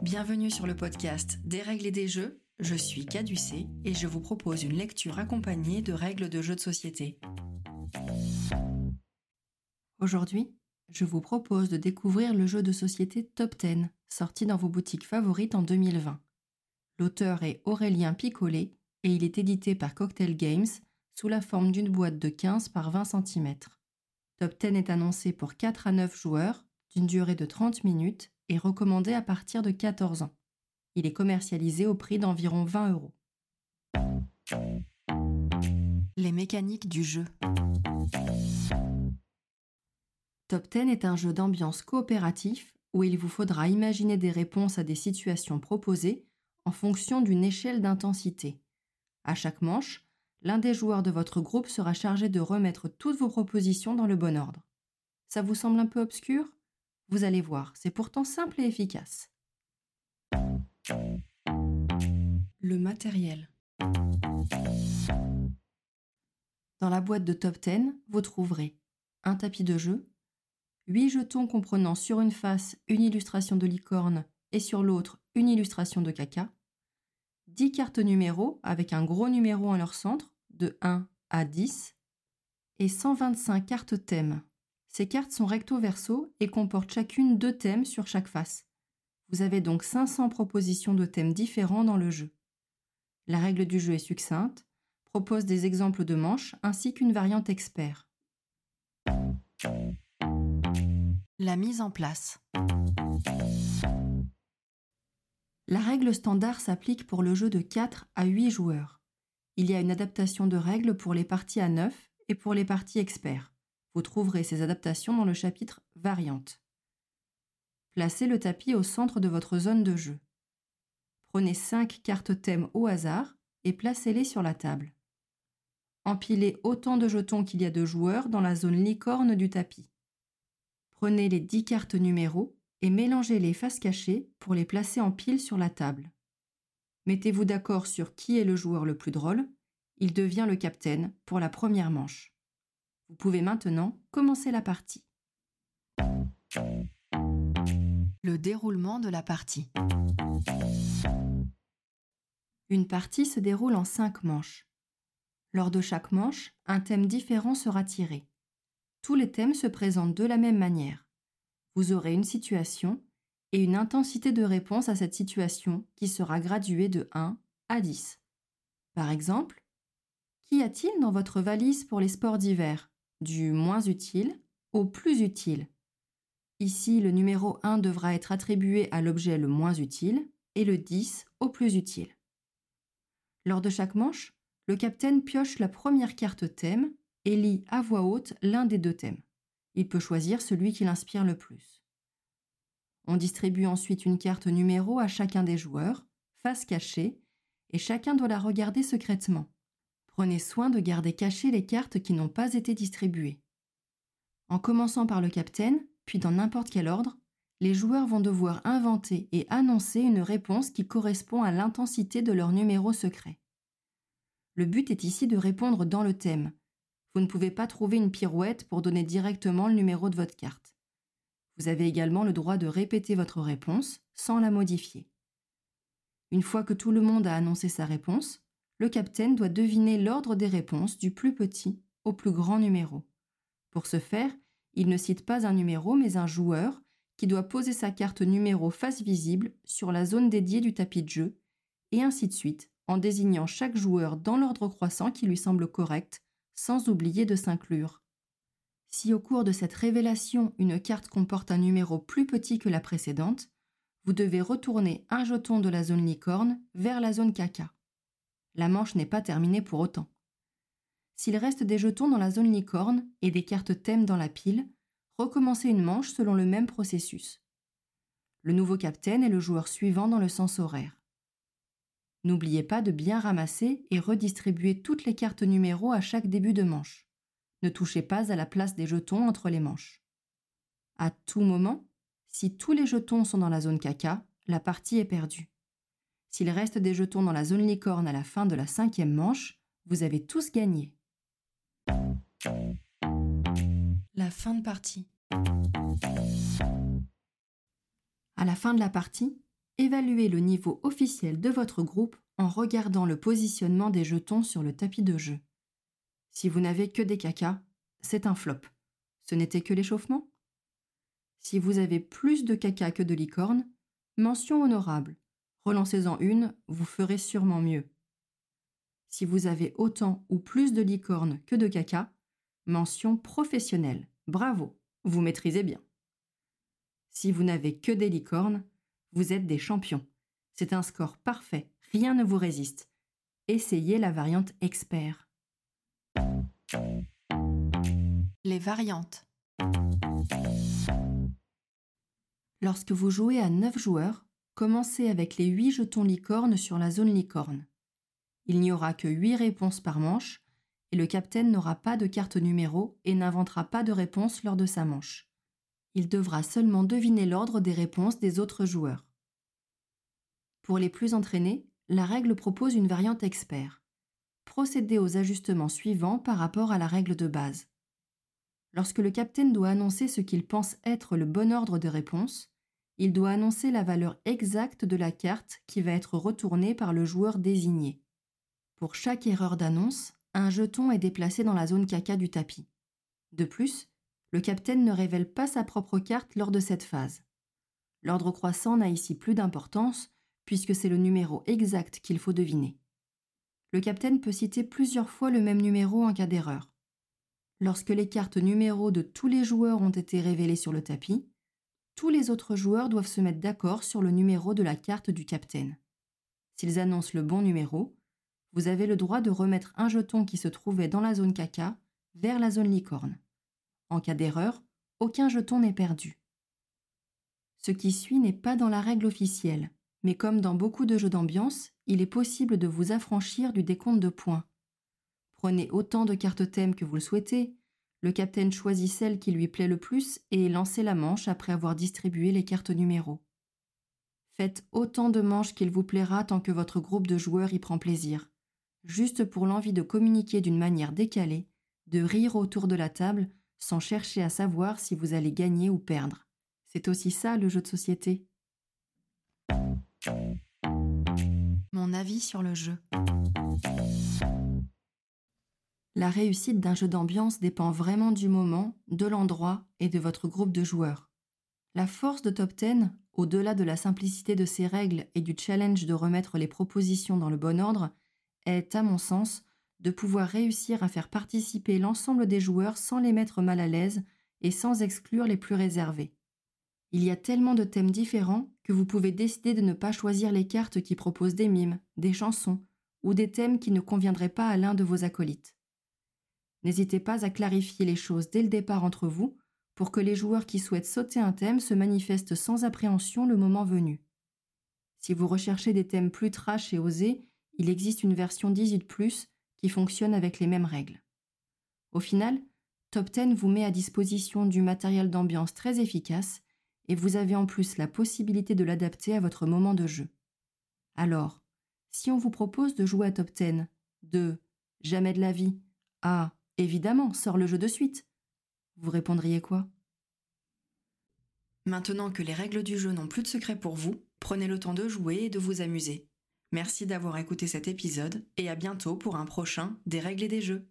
Bienvenue sur le podcast Des règles et des jeux. Je suis Caducé et je vous propose une lecture accompagnée de règles de jeux de société. Aujourd'hui, je vous propose de découvrir le jeu de société Top 10, sorti dans vos boutiques favorites en 2020. L'auteur est Aurélien Picolet et il est édité par Cocktail Games sous la forme d'une boîte de 15 par 20 cm. Top 10 est annoncé pour 4 à 9 joueurs, d'une durée de 30 minutes recommandé à partir de 14 ans. Il est commercialisé au prix d'environ 20 euros. Les mécaniques du jeu. Top 10 est un jeu d'ambiance coopératif où il vous faudra imaginer des réponses à des situations proposées en fonction d'une échelle d'intensité. À chaque manche, l'un des joueurs de votre groupe sera chargé de remettre toutes vos propositions dans le bon ordre. Ça vous semble un peu obscur? Vous allez voir, c'est pourtant simple et efficace. Le matériel. Dans la boîte de Top 10, vous trouverez un tapis de jeu, 8 jetons comprenant sur une face une illustration de licorne et sur l'autre une illustration de caca, 10 cartes numéros avec un gros numéro en leur centre, de 1 à 10, et 125 cartes thèmes. Ces cartes sont recto-verso et comportent chacune deux thèmes sur chaque face. Vous avez donc 500 propositions de thèmes différents dans le jeu. La règle du jeu est succincte, propose des exemples de manches ainsi qu'une variante expert. La mise en place. La règle standard s'applique pour le jeu de 4 à 8 joueurs. Il y a une adaptation de règles pour les parties à 9 et pour les parties experts. Vous trouverez ces adaptations dans le chapitre Variantes. Placez le tapis au centre de votre zone de jeu. Prenez 5 cartes thèmes au hasard et placez-les sur la table. Empilez autant de jetons qu'il y a de joueurs dans la zone licorne du tapis. Prenez les 10 cartes numéros et mélangez les faces cachées pour les placer en pile sur la table. Mettez-vous d'accord sur qui est le joueur le plus drôle, il devient le capitaine pour la première manche. Vous pouvez maintenant commencer la partie. Le déroulement de la partie. Une partie se déroule en cinq manches. Lors de chaque manche, un thème différent sera tiré. Tous les thèmes se présentent de la même manière. Vous aurez une situation et une intensité de réponse à cette situation qui sera graduée de 1 à 10. Par exemple, qu'y a-t-il dans votre valise pour les sports d'hiver? Du moins utile au plus utile. Ici, le numéro 1 devra être attribué à l'objet le moins utile et le 10 au plus utile. Lors de chaque manche, le capitaine pioche la première carte thème et lit à voix haute l'un des deux thèmes. Il peut choisir celui qui l'inspire le plus. On distribue ensuite une carte numéro à chacun des joueurs, face cachée, et chacun doit la regarder secrètement. Prenez soin de garder cachées les cartes qui n'ont pas été distribuées. En commençant par le capitaine, puis dans n'importe quel ordre, les joueurs vont devoir inventer et annoncer une réponse qui correspond à l'intensité de leur numéro secret. Le but est ici de répondre dans le thème. Vous ne pouvez pas trouver une pirouette pour donner directement le numéro de votre carte. Vous avez également le droit de répéter votre réponse sans la modifier. Une fois que tout le monde a annoncé sa réponse, le capitaine doit deviner l'ordre des réponses du plus petit au plus grand numéro. Pour ce faire, il ne cite pas un numéro mais un joueur qui doit poser sa carte numéro face visible sur la zone dédiée du tapis de jeu, et ainsi de suite, en désignant chaque joueur dans l'ordre croissant qui lui semble correct, sans oublier de s'inclure. Si au cours de cette révélation une carte comporte un numéro plus petit que la précédente, vous devez retourner un jeton de la zone licorne vers la zone caca. La manche n'est pas terminée pour autant. S'il reste des jetons dans la zone licorne et des cartes thèmes dans la pile, recommencez une manche selon le même processus. Le nouveau capitaine est le joueur suivant dans le sens horaire. N'oubliez pas de bien ramasser et redistribuer toutes les cartes numéros à chaque début de manche. Ne touchez pas à la place des jetons entre les manches. À tout moment, si tous les jetons sont dans la zone caca, la partie est perdue. S'il reste des jetons dans la zone licorne à la fin de la cinquième manche, vous avez tous gagné. La fin de partie. À la fin de la partie, évaluez le niveau officiel de votre groupe en regardant le positionnement des jetons sur le tapis de jeu. Si vous n'avez que des cacas, c'est un flop. Ce n'était que l'échauffement Si vous avez plus de caca que de licorne, mention honorable. Relancez-en une, vous ferez sûrement mieux. Si vous avez autant ou plus de licorne que de caca, mention professionnelle. Bravo, vous maîtrisez bien. Si vous n'avez que des licornes, vous êtes des champions. C'est un score parfait, rien ne vous résiste. Essayez la variante expert. Les variantes. Lorsque vous jouez à 9 joueurs, commencez avec les 8 jetons licorne sur la zone licorne. Il n'y aura que 8 réponses par manche et le capitaine n'aura pas de carte numéro et n'inventera pas de réponse lors de sa manche. Il devra seulement deviner l'ordre des réponses des autres joueurs. Pour les plus entraînés, la règle propose une variante expert. Procédez aux ajustements suivants par rapport à la règle de base. Lorsque le capitaine doit annoncer ce qu'il pense être le bon ordre de réponse, il doit annoncer la valeur exacte de la carte qui va être retournée par le joueur désigné. Pour chaque erreur d'annonce, un jeton est déplacé dans la zone caca du tapis. De plus, le capitaine ne révèle pas sa propre carte lors de cette phase. L'ordre croissant n'a ici plus d'importance puisque c'est le numéro exact qu'il faut deviner. Le capitaine peut citer plusieurs fois le même numéro en cas d'erreur. Lorsque les cartes numéros de tous les joueurs ont été révélées sur le tapis, tous les autres joueurs doivent se mettre d'accord sur le numéro de la carte du capitaine. S'ils annoncent le bon numéro, vous avez le droit de remettre un jeton qui se trouvait dans la zone caca vers la zone licorne. En cas d'erreur, aucun jeton n'est perdu. Ce qui suit n'est pas dans la règle officielle, mais comme dans beaucoup de jeux d'ambiance, il est possible de vous affranchir du décompte de points. Prenez autant de cartes thèmes que vous le souhaitez, le capitaine choisit celle qui lui plaît le plus et lancez la manche après avoir distribué les cartes numéros. Faites autant de manches qu'il vous plaira tant que votre groupe de joueurs y prend plaisir, juste pour l'envie de communiquer d'une manière décalée, de rire autour de la table sans chercher à savoir si vous allez gagner ou perdre. C'est aussi ça le jeu de société. Mon avis sur le jeu. La réussite d'un jeu d'ambiance dépend vraiment du moment, de l'endroit et de votre groupe de joueurs. La force de Top 10, au-delà de la simplicité de ses règles et du challenge de remettre les propositions dans le bon ordre, est, à mon sens, de pouvoir réussir à faire participer l'ensemble des joueurs sans les mettre mal à l'aise et sans exclure les plus réservés. Il y a tellement de thèmes différents que vous pouvez décider de ne pas choisir les cartes qui proposent des mimes, des chansons ou des thèmes qui ne conviendraient pas à l'un de vos acolytes. N'hésitez pas à clarifier les choses dès le départ entre vous pour que les joueurs qui souhaitent sauter un thème se manifestent sans appréhension le moment venu. Si vous recherchez des thèmes plus trash et osés, il existe une version 18 qui fonctionne avec les mêmes règles. Au final, Top 10 vous met à disposition du matériel d'ambiance très efficace et vous avez en plus la possibilité de l'adapter à votre moment de jeu. Alors, si on vous propose de jouer à Top 10, de Jamais de la vie à Évidemment, sors le jeu de suite. Vous répondriez quoi? Maintenant que les règles du jeu n'ont plus de secret pour vous, prenez le temps de jouer et de vous amuser. Merci d'avoir écouté cet épisode et à bientôt pour un prochain Des règles et des jeux.